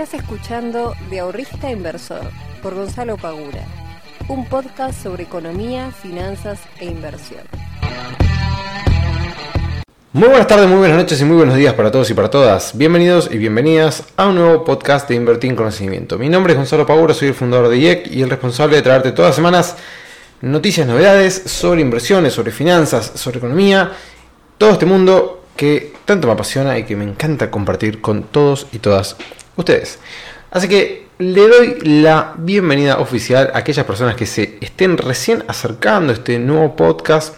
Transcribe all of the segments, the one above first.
Estás escuchando De Ahorrista Inversor por Gonzalo Pagura, un podcast sobre economía, finanzas e inversión. Muy buenas tardes, muy buenas noches y muy buenos días para todos y para todas. Bienvenidos y bienvenidas a un nuevo podcast de Invertir en Conocimiento. Mi nombre es Gonzalo Pagura, soy el fundador de IEC y el responsable de traerte todas las semanas noticias, novedades sobre inversiones, sobre finanzas, sobre economía, todo este mundo que tanto me apasiona y que me encanta compartir con todos y todas ustedes. Así que le doy la bienvenida oficial a aquellas personas que se estén recién acercando a este nuevo podcast.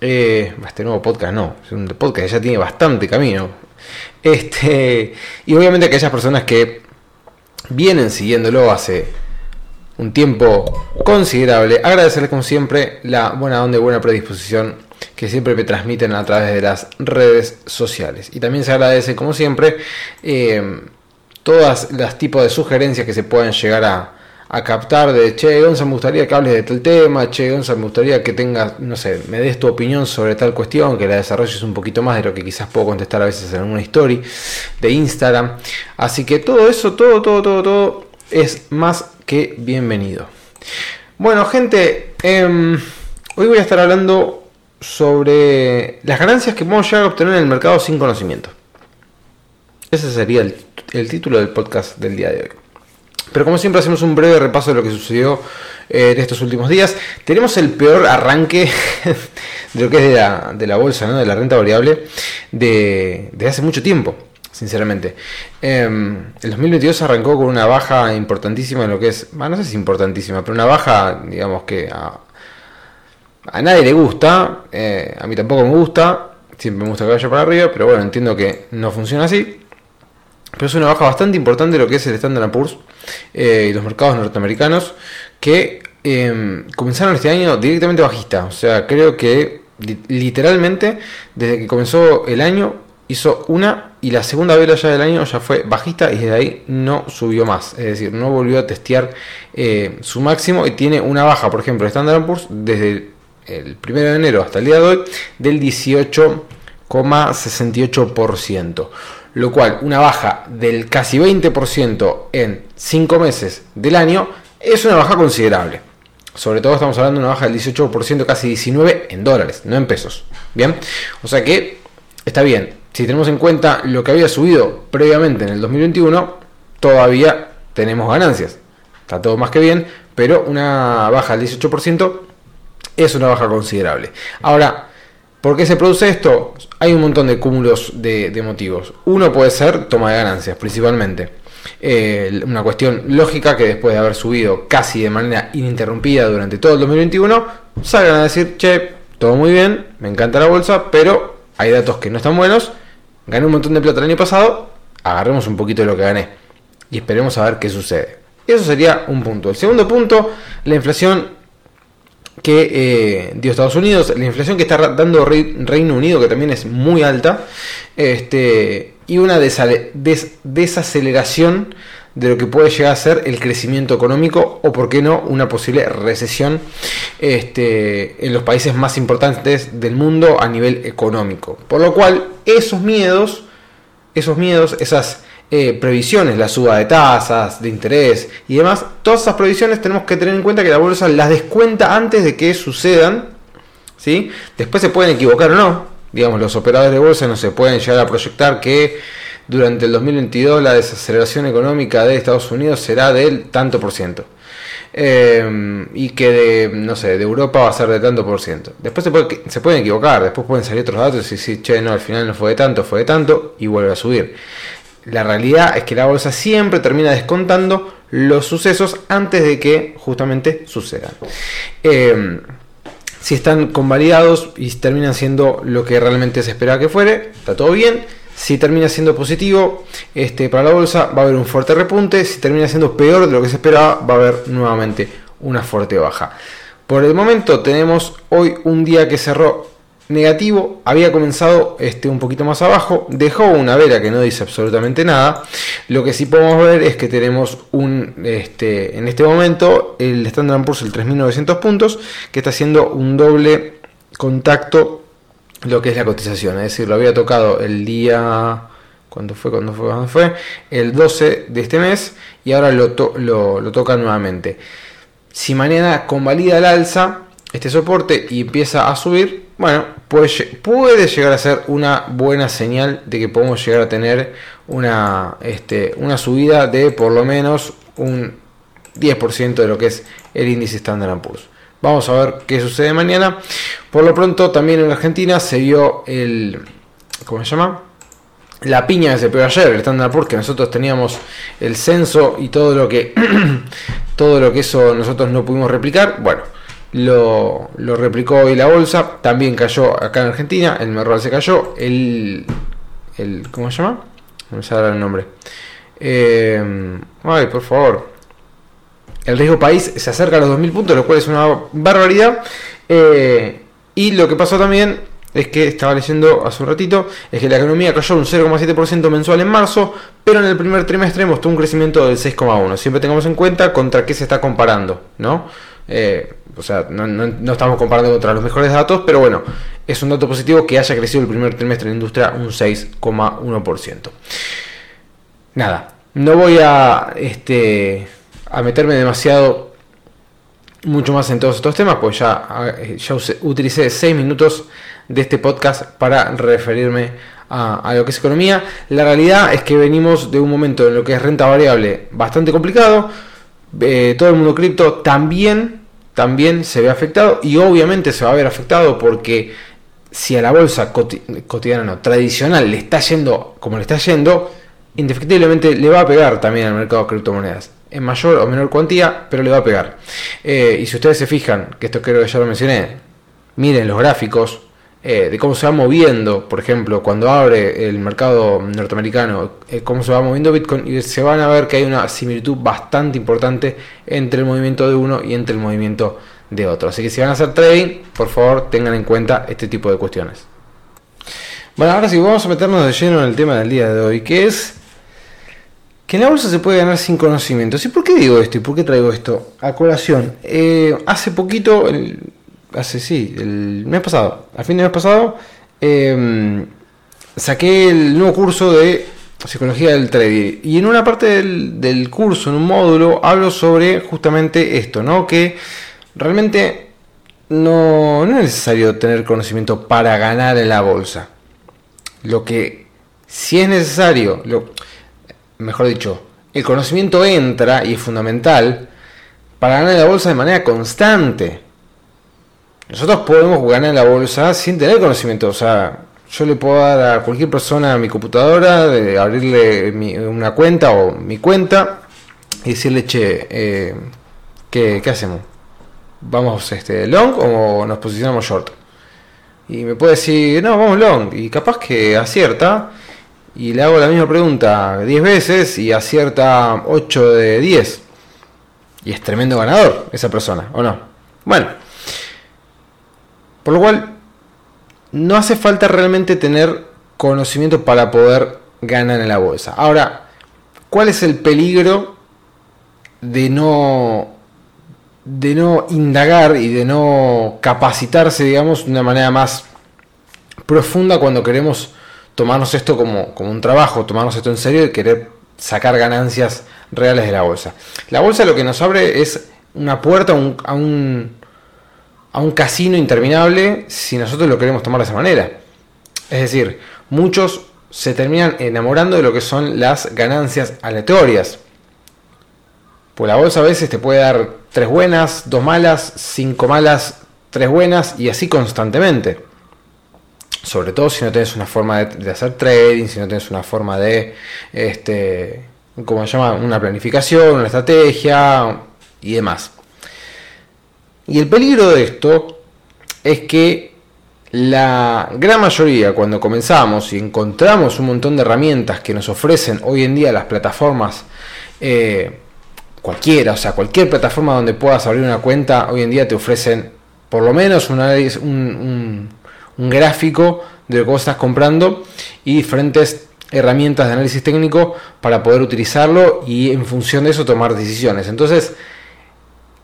Eh, este nuevo podcast no, es un podcast que ya tiene bastante camino. Este, y obviamente aquellas personas que vienen siguiéndolo hace un tiempo considerable. Agradecerles como siempre la buena onda y buena predisposición que siempre me transmiten a través de las redes sociales. Y también se agradece como siempre eh, todas las tipos de sugerencias que se puedan llegar a, captar de, che, Gonza, me gustaría que hables de tal tema, che, Gonza, me gustaría que tengas, no sé, me des tu opinión sobre tal cuestión, que la desarrolles un poquito más de lo que quizás puedo contestar a veces en una story de Instagram. Así que todo eso, todo, todo, todo, todo es más que bienvenido. Bueno, gente, em, hoy voy a estar hablando sobre las ganancias que podemos llegar a obtener en el mercado sin conocimiento. Ese sería el, título del podcast del día de hoy. Pero como siempre hacemos un breve repaso de lo que sucedió eh, en estos últimos días. Tenemos el peor arranque de lo que es de la, de la bolsa, ¿no? de la renta variable, de, de hace mucho tiempo sinceramente. Em, el 2022 arrancó con una baja importantísima en lo que es, no sé si importantísima, pero una baja, digamos que a, nadie le gusta, eh, a mí tampoco me gusta, siempre me gusta que vaya para arriba, pero bueno, entiendo que no funciona así. Pero es una baja bastante importante lo que es el Standard Poor's eh, y los mercados norteamericanos que em, comenzaron este año directamente bajista. O sea, creo que literalmente desde que comenzó el año hizo una y la segunda vela ya del año ya fue bajista y desde ahí no subió más. Es decir, no volvió a testear eh, su máximo y tiene una baja, por ejemplo, Standard Poor's desde el 1 de enero hasta el día de hoy del 18,68%. Lo cual, una baja del casi 20% en 5 meses del año es una baja considerable. Sobre todo estamos hablando de una baja del 18%, casi 19% en dólares, no en pesos. Bien, o sea que está bien, si tenemos en cuenta lo que había subido previamente en el 2021, todavía tenemos ganancias. Está todo más que bien, pero una baja del 18% es una baja considerable. Ahora, ¿por qué se produce esto? Hay un montón de cúmulos de, motivos. Uno puede ser toma de ganancias, principalmente. Eh, una cuestión lógica que después de haber subido casi de manera ininterrumpida durante todo el 2021, salgan a decir, che, todo muy bien, me encanta la bolsa, pero hay datos que no están buenos gané un montón de plata el año pasado, agarremos un poquito de lo que gané y esperemos a ver qué sucede. Eso sería un punto. El segundo punto, la inflación que eh, dio Estados Unidos, la inflación que está dando Reino Unido, que también es muy alta, este, y una desaceleración de lo que puede llegar a ser el crecimiento económico o, por qué no, una posible recesión este, en los países más importantes del mundo a nivel económico. Por lo cual, esos miedos, esos miedos, esas eh, previsiones, la suba de tasas, de interés y demás, todas esas previsiones tenemos que tener en cuenta que la bolsa las descuenta antes de que sucedan. ¿sí? Después se pueden equivocar o no. Digamos, los operadores de bolsa no se pueden llegar a proyectar que durante el 2022 la desaceleración económica de Estados Unidos será del tanto por ciento. Eh, y que de, no sé, de Europa va a ser de tanto por ciento. Después se, puede, se pueden equivocar, después pueden salir otros datos y decir, che, no, al final no fue de tanto, fue de tanto, y vuelve a subir. La realidad es que la bolsa siempre termina descontando los sucesos antes de que justamente sucedan. Eh, si están convalidados y terminan siendo lo que realmente se esperaba que fuere, está todo bien. Si termina siendo positivo este, para la bolsa, va a haber un fuerte repunte. Si termina siendo peor de lo que se esperaba, va a haber nuevamente una fuerte baja. Por el momento tenemos hoy un día que cerró negativo, había comenzado este, un poquito más abajo, dejó una vela que no dice absolutamente nada. Lo que sí podemos ver es que tenemos un, este, en este momento, el Standard Poor's, el 3900 puntos, que está haciendo un doble contacto lo que es la cotización, es decir, lo había tocado el día ¿Cuándo fue? ¿Cuándo fue? ¿Cuándo fue? El 12 de este mes y ahora lo, lo, toca nuevamente. Si mañana convalida el alza este soporte y empieza a subir, bueno, puede, llegar a ser una buena señal de que podemos llegar a tener una, este, una subida de por lo menos un 10% de lo que es el índice Standard Poor's. Vamos a ver qué sucede mañana. Por lo pronto, también en Argentina se vio el. ¿Cómo se llama? La piña que se pegó ayer, el Standard Poor's, que nosotros teníamos el censo y todo lo que. todo lo que eso nosotros no pudimos replicar. Bueno, lo, replicó hoy la bolsa. También cayó acá en Argentina. El Merval se cayó. El. el ¿Cómo se llama? No me sale el nombre. Eh, ay, por favor. El riesgo país se acerca a los 2.000 puntos, lo cual es una barbaridad. Eh, y lo que pasó también es que estaba leyendo hace un ratito, es que la economía cayó un 0,7% mensual en marzo, pero en el primer trimestre mostró un crecimiento del 6,1%. Siempre tengamos en cuenta contra qué se está comparando, ¿no? Eh, o sea, no, no, estamos comparando contra los mejores datos, pero bueno, es un dato positivo que haya crecido el primer trimestre en la industria un 6,1%. Nada, no voy a este, a meterme demasiado mucho más en todos estos temas, pues ya, ya utilicé 6 minutos de este podcast para referirme a, lo que es economía. La realidad es que venimos de un momento en lo que es renta variable bastante complicado. Eh, todo el mundo cripto también, también se ve afectado y obviamente se va a ver afectado porque si a la bolsa cotidiana, no, tradicional, le está yendo como le está yendo, indefectiblemente le va a pegar también al mercado de criptomonedas en mayor o menor cuantía, pero le va a pegar. Eh, y si ustedes se fijan, que esto creo que ya lo mencioné, miren los gráficos eh, de cómo se va moviendo, por ejemplo, cuando abre el mercado norteamericano, eh, cómo se va moviendo Bitcoin, y se van a ver que hay una similitud bastante importante entre el movimiento de uno y entre el movimiento de otro. Así que si van a hacer trading, por favor tengan en cuenta este tipo de cuestiones. Bueno, ahora sí, vamos a meternos de lleno en el tema del día de hoy, que es que en la bolsa se puede ganar sin conocimientos. ¿Y por qué digo esto? ¿Y por qué traigo esto? A colación. Eh, hace poquito, hace sí, el mes pasado, a fin de mes pasado, em, saqué el nuevo curso de psicología del trading. Y en una parte del, curso, en un módulo, hablo sobre justamente esto, ¿no? Que realmente no, no es necesario tener conocimiento para ganar en la bolsa. Lo que sí es necesario, lo, mejor dicho, el conocimiento entra y es fundamental para ganar en la bolsa de manera constante. Nosotros podemos ganar en la bolsa sin tener conocimiento. O sea, yo le puedo dar a cualquier persona mi computadora, de abrirle una cuenta o mi cuenta y decirle, che, eh, ¿qué, hacemos? ¿Vamos este, long o nos posicionamos short? Y me puede decir, no, vamos long. Y capaz que acierta y le hago la misma pregunta 10 veces y acierta 8 de 10. Y es tremendo ganador esa persona, ¿o no? Bueno, por lo cual no hace falta realmente tener conocimiento para poder ganar en la bolsa. Ahora, ¿cuál es el peligro de no de no indagar y de no capacitarse, digamos, de una manera más profunda cuando queremos tomarnos esto como, un trabajo, tomarnos esto en serio y querer sacar ganancias reales de la bolsa. La bolsa lo que nos abre es una puerta a un, a un, casino interminable si nosotros lo queremos tomar de esa manera. Es decir, muchos se terminan enamorando de lo que son las ganancias aleatorias. Pues la bolsa a veces te puede dar tres buenas, dos malas, cinco malas, tres buenas y así constantemente sobre todo si no tienes una forma de, hacer trading, si no tienes una forma de, este, ¿cómo se llama? Una planificación, una estrategia y demás. Y el peligro de esto es que la gran mayoría, cuando comenzamos y encontramos un montón de herramientas que nos ofrecen hoy en día las plataformas, eh, cualquiera, o sea, cualquier plataforma donde puedas abrir una cuenta, hoy en día te ofrecen por lo menos un, un, un gráfico de lo que vos estás comprando y diferentes herramientas de análisis técnico para poder utilizarlo y en función de eso tomar decisiones. Entonces,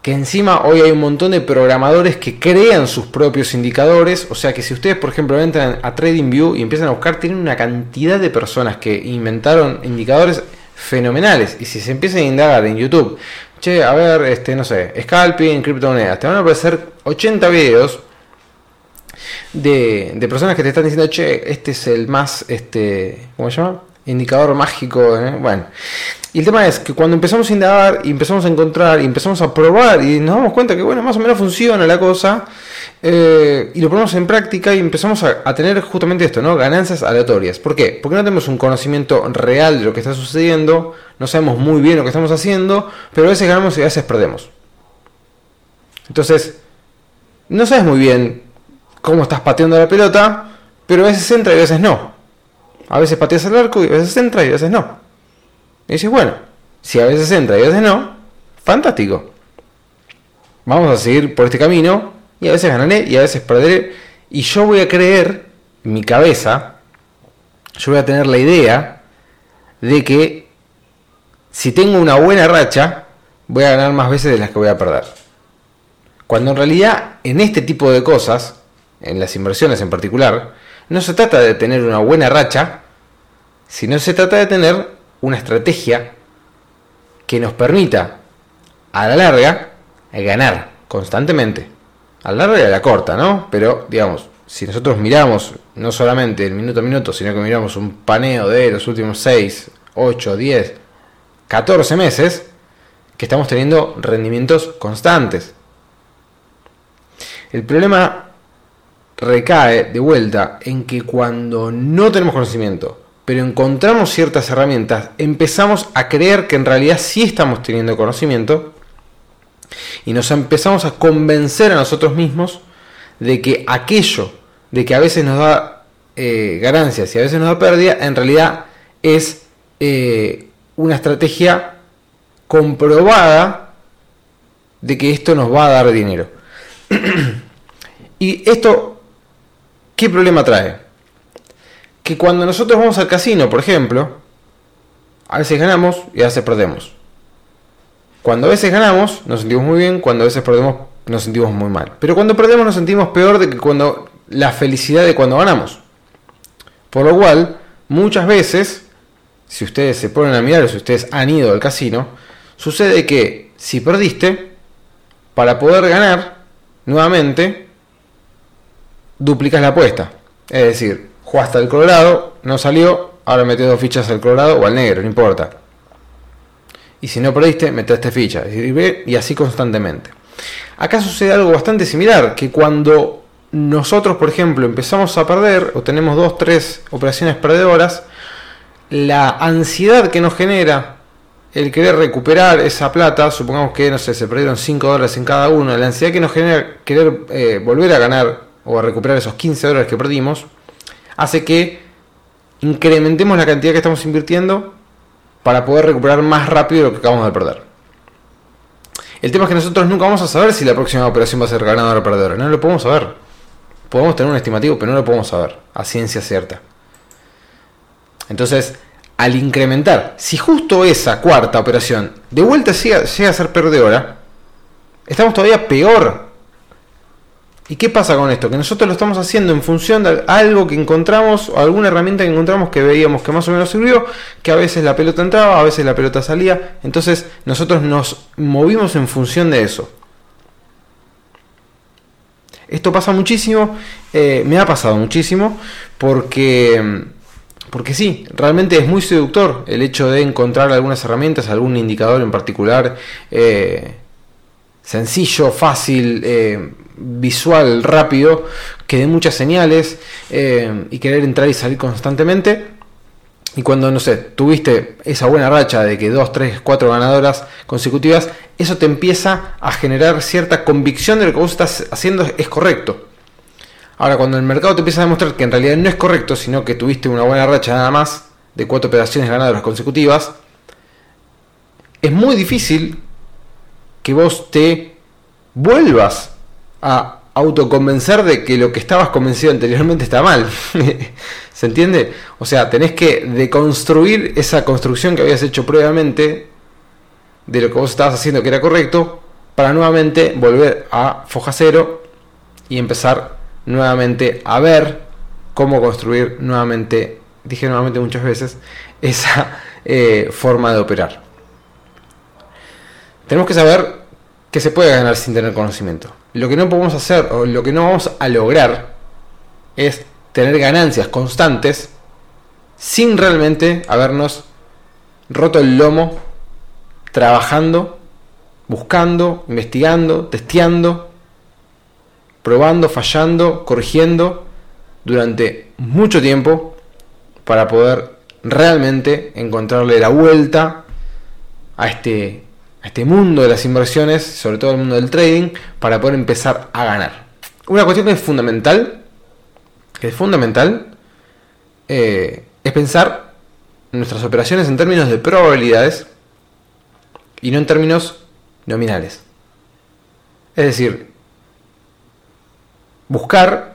que encima hoy hay un montón de programadores que crean sus propios indicadores, o sea que si ustedes por ejemplo entran a TradingView y empiezan a buscar, tienen una cantidad de personas que inventaron indicadores fenomenales y si se empiezan a indagar en YouTube, che, a ver, este, no sé, scalping, criptomonedas, te van a aparecer 80 videos de, de, personas que te están diciendo, che, este es el más, este, ¿cómo se llama? Indicador mágico, ¿eh? bueno. Y el tema es que cuando empezamos a indagar y empezamos a encontrar y empezamos a probar y nos damos cuenta que, bueno, más o menos funciona la cosa, eh, y lo ponemos en práctica y empezamos a, a, tener justamente esto, ¿no? Ganancias aleatorias. ¿Por qué? Porque no tenemos un conocimiento real de lo que está sucediendo, no sabemos muy bien lo que estamos haciendo, pero a veces ganamos y a veces perdemos. Entonces, no sabes muy bien cómo estás pateando la pelota, pero a veces entra y a veces no. A veces pateas el arco y a veces entra y a veces no. Y dices, bueno, si a veces entra y a veces no, fantástico. Vamos a seguir por este camino y a veces ganaré y a veces perderé. Y yo voy a creer, mi cabeza, yo voy a tener la idea de que si tengo una buena racha, voy a ganar más veces de las que voy a perder. Cuando en realidad en este tipo de cosas, en las inversiones en particular, no se trata de tener una buena racha, sino se trata de tener una estrategia que nos permita a la larga ganar constantemente. A la larga y a la corta, ¿no? Pero, digamos, si nosotros miramos no solamente el minuto a minuto, sino que miramos un paneo de los últimos 6, 8, 10, 14 meses, que estamos teniendo rendimientos constantes. El problema recae de vuelta en que cuando no tenemos conocimiento, pero encontramos ciertas herramientas, empezamos a creer que en realidad sí estamos teniendo conocimiento y nos empezamos a convencer a nosotros mismos de que aquello, de que a veces nos da eh, ganancias y a veces nos da pérdida, en realidad es eh, una estrategia comprobada de que esto nos va a dar dinero. y esto, ¿qué problema trae? Que cuando nosotros vamos al casino, por ejemplo, a veces ganamos y a veces perdemos. Cuando a veces ganamos, nos sentimos muy bien, cuando a veces perdemos, nos sentimos muy mal. Pero cuando perdemos, nos sentimos peor de que cuando la felicidad de cuando ganamos. Por lo cual, muchas veces, si ustedes se ponen a mirar, si ustedes han ido al casino, sucede que si perdiste, para poder ganar nuevamente, duplicas la apuesta. Es decir, jugaste al Colorado, no salió, ahora metes dos fichas al Colorado o al negro, no importa. Y si no perdiste, meteste fichas. Y así constantemente. Acá sucede algo bastante similar, que cuando nosotros, por ejemplo, empezamos a perder o tenemos dos, tres operaciones perdedoras, la ansiedad que nos genera el querer recuperar esa plata, supongamos que, no sé, se perdieron 5 dólares en cada uno, la ansiedad que nos genera querer eh, volver a ganar o a recuperar esos 15 dólares que perdimos, hace que incrementemos la cantidad que estamos invirtiendo para poder recuperar más rápido lo que acabamos de perder. El tema es que nosotros nunca vamos a saber si la próxima operación va a ser ganadora o perdedora. No lo podemos saber. Podemos tener un estimativo, pero no lo podemos saber a ciencia cierta. Entonces, al incrementar, si justo esa cuarta operación de vuelta llega, a ser perdedora, estamos todavía peor. ¿Y qué pasa con esto? Que nosotros lo estamos haciendo en función de algo que encontramos, o alguna herramienta que encontramos que veíamos que más o menos sirvió, que a veces la pelota entraba, a veces la pelota salía, entonces nosotros nos movimos en función de eso. Esto pasa muchísimo, eh, me ha pasado muchísimo, porque porque sí, realmente es muy seductor el hecho de encontrar algunas herramientas, algún indicador en particular, eh, sencillo, fácil, eh, visual, rápido, que dé muchas señales eh, y querer entrar y salir constantemente. Y cuando, no sé, tuviste esa buena racha de que dos, tres, cuatro ganadoras consecutivas, eso te empieza a generar cierta convicción de lo que vos estás haciendo es correcto. Ahora, cuando el mercado te empieza a demostrar que en realidad no es correcto, sino que tuviste una buena racha nada más de cuatro operaciones ganadoras consecutivas, es muy difícil que vos te vuelvas a autoconvencer de que lo que estabas convencido anteriormente está mal. ¿Se entiende? O sea, tenés que deconstruir esa construcción que habías hecho previamente de lo que vos estabas haciendo que era correcto para nuevamente volver a foja cero y empezar nuevamente a ver cómo construir nuevamente, dije nuevamente muchas veces, esa eh, forma de operar. Tenemos que saber que se puede ganar sin tener conocimiento. Lo que no podemos hacer o lo que no vamos a lograr es tener ganancias constantes sin realmente habernos roto el lomo trabajando, buscando, investigando, testeando, probando, fallando, corrigiendo durante mucho tiempo para poder realmente encontrarle la vuelta a este, a este mundo de las inversiones, sobre todo el mundo del trading, para poder empezar a ganar. Una cuestión que es fundamental, que es fundamental, eh, es pensar nuestras operaciones en términos de probabilidades y no en términos nominales. Es decir, buscar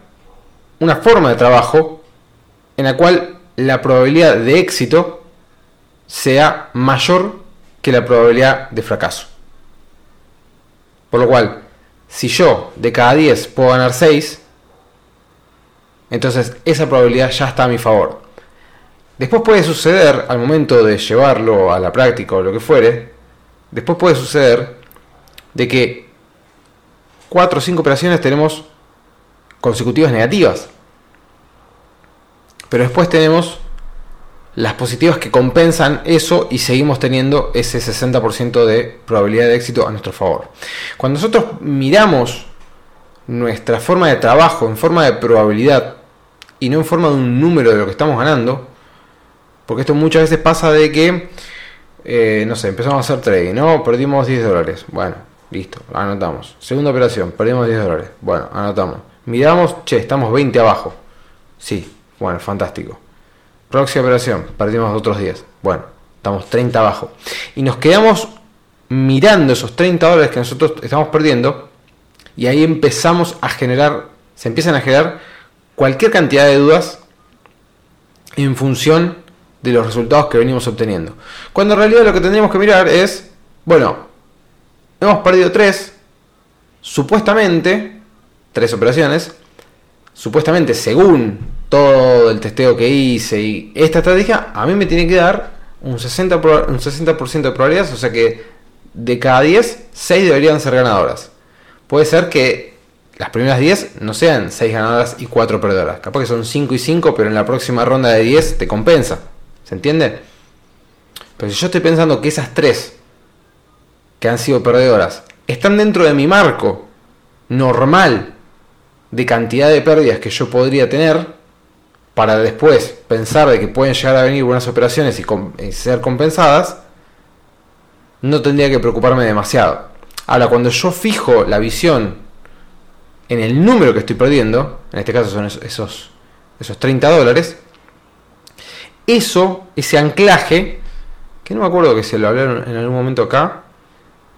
una forma de trabajo en la cual la probabilidad de éxito sea mayor que la probabilidad de fracaso. Por lo cual, si yo de cada 10 puedo ganar 6, entonces esa probabilidad ya está a mi favor. Después puede suceder, al momento de llevarlo a la práctica o lo que fuere, después puede suceder de que 4 o 5 operaciones tenemos consecutivas negativas. Pero después tenemos las positivas que compensan eso y seguimos teniendo ese 60% de probabilidad de éxito a nuestro favor. Cuando nosotros miramos nuestra forma de trabajo en forma de probabilidad y no en forma de un número de lo que estamos ganando, porque esto muchas veces pasa de que, eh, no sé, empezamos a hacer trading, ¿no? Perdimos 10 dólares. Bueno, listo, anotamos. Segunda operación, perdimos 10 dólares. Bueno, anotamos. Miramos, che, estamos 20 abajo. Sí, bueno, fantástico. Próxima operación, perdimos otros 10. Bueno, estamos 30 abajo. Y nos quedamos mirando esos 30 dólares que nosotros estamos perdiendo. Y ahí empezamos a generar, se empiezan a generar cualquier cantidad de dudas en función de los resultados que venimos obteniendo. Cuando en realidad lo que tendríamos que mirar es, bueno, hemos perdido 3, supuestamente, tres operaciones, supuestamente según todo el testeo que hice y esta estrategia, a mí me tiene que dar un 60%, un 60 de probabilidades, o sea que de cada 10, 6 deberían ser ganadoras. Puede ser que las primeras 10 no sean 6 ganadoras y 4 perdedoras. Capaz que son 5 y 5, pero en la próxima ronda de 10 te compensa. ¿Se entiende? Pero si yo estoy pensando que esas 3 que han sido perdedoras están dentro de mi marco normal de cantidad de pérdidas que yo podría tener para después pensar de que pueden llegar a venir buenas operaciones y, ser compensadas, no tendría que preocuparme demasiado. Ahora, cuando yo fijo la visión en el número que estoy perdiendo, en este caso son esos, esos 30 dólares, eso, ese anclaje, que no me acuerdo que se lo hablaron en algún momento acá,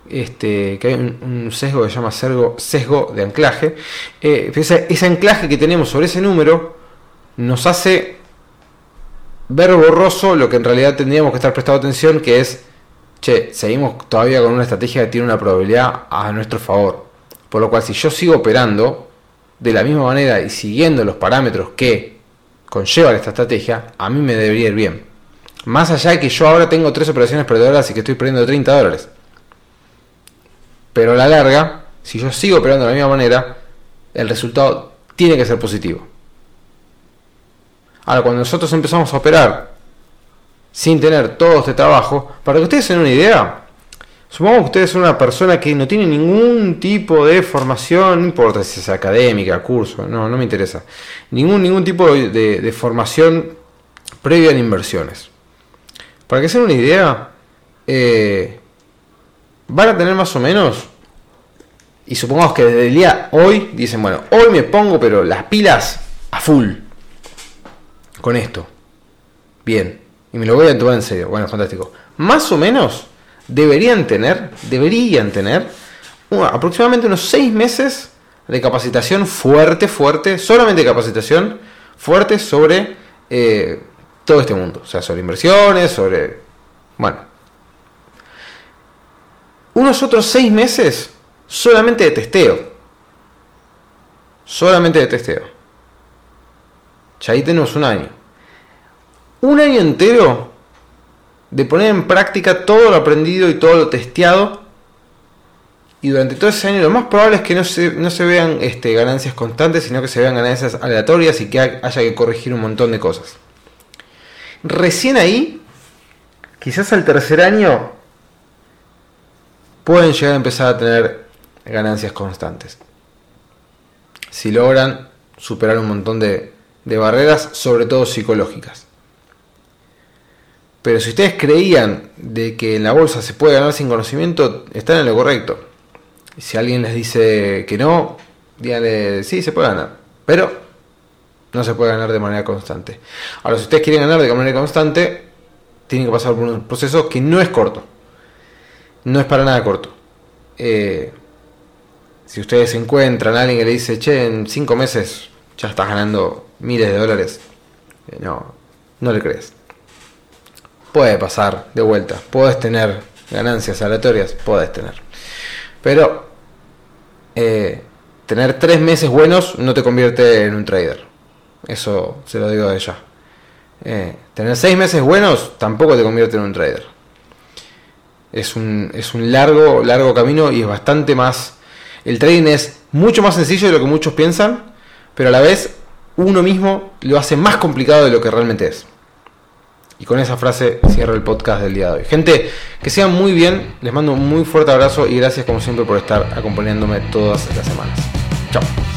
este, que hay un, sesgo que se llama sesgo, sesgo de anclaje. Eh, ese, anclaje que tenemos sobre ese número nos hace ver borroso lo que en realidad tendríamos que estar prestando atención, que es, che, seguimos todavía con una estrategia que tiene una probabilidad a nuestro favor. Por lo cual, si yo sigo operando de la misma manera y siguiendo los parámetros que conlleva esta estrategia, a mí me debería ir bien. Más allá de que yo ahora tengo tres operaciones perdedoras y que estoy perdiendo 30 dólares. Pero a la larga, si yo sigo operando de la misma manera, el resultado tiene que ser positivo. Ahora, cuando nosotros empezamos a operar sin tener todo este trabajo, para que ustedes tengan una idea, supongamos que ustedes son una persona que no tiene ningún tipo de formación, no importa si es académica, curso, no, no me interesa, ningún, ningún tipo de, formación previa en inversiones. Para que se den una idea, eh, van a tener más o menos, y supongamos que desde el día hoy, dicen, bueno, hoy me pongo pero las pilas a full con esto. Bien, y me lo voy a tomar en serio. Bueno, fantástico. Más o menos deberían tener, deberían tener aproximadamente unos seis meses de capacitación fuerte, fuerte, solamente capacitación fuerte sobre eh, todo este mundo. O sea, sobre inversiones, sobre... Bueno, unos otros seis meses solamente de testeo. Solamente de testeo. Ya ahí tenemos un año. Un año entero de poner en práctica todo lo aprendido y todo lo testeado. Y durante todo ese año lo más probable es que no se, no se vean este, ganancias constantes, sino que se vean ganancias aleatorias y que haya que corregir un montón de cosas. Recién ahí, quizás al tercer año, pueden llegar a empezar a tener ganancias constantes. Si logran superar un montón de, de barreras, sobre todo psicológicas. Pero si ustedes creían de que en la bolsa se puede ganar sin conocimiento, están en lo correcto. Si alguien les dice que no, díganle, sí, se puede ganar. Pero no se puede ganar de manera constante. Ahora, si ustedes quieren ganar de manera constante, tienen que pasar por un proceso que no es corto. No es para nada corto. Eh, si ustedes encuentran a alguien que le dice, che, en cinco meses ya estás ganando miles de dólares, eh, no, no le crees. Puede pasar de vuelta. Puedes tener ganancias aleatorias, puedes tener. Pero eh, tener tres meses buenos no te convierte en un trader. Eso se lo digo de ella. Eh, tener seis meses buenos tampoco te convierte en un trader. Es un, es un largo, largo camino y es bastante más... El trading es mucho más sencillo de lo que muchos piensan, pero a la vez uno mismo lo hace más complicado de lo que realmente es. Y con esa frase cierro el podcast del día de hoy. Gente, que sean muy bien, les mando un muy fuerte abrazo y gracias como siempre por estar acompañándome todas las semanas. Chao.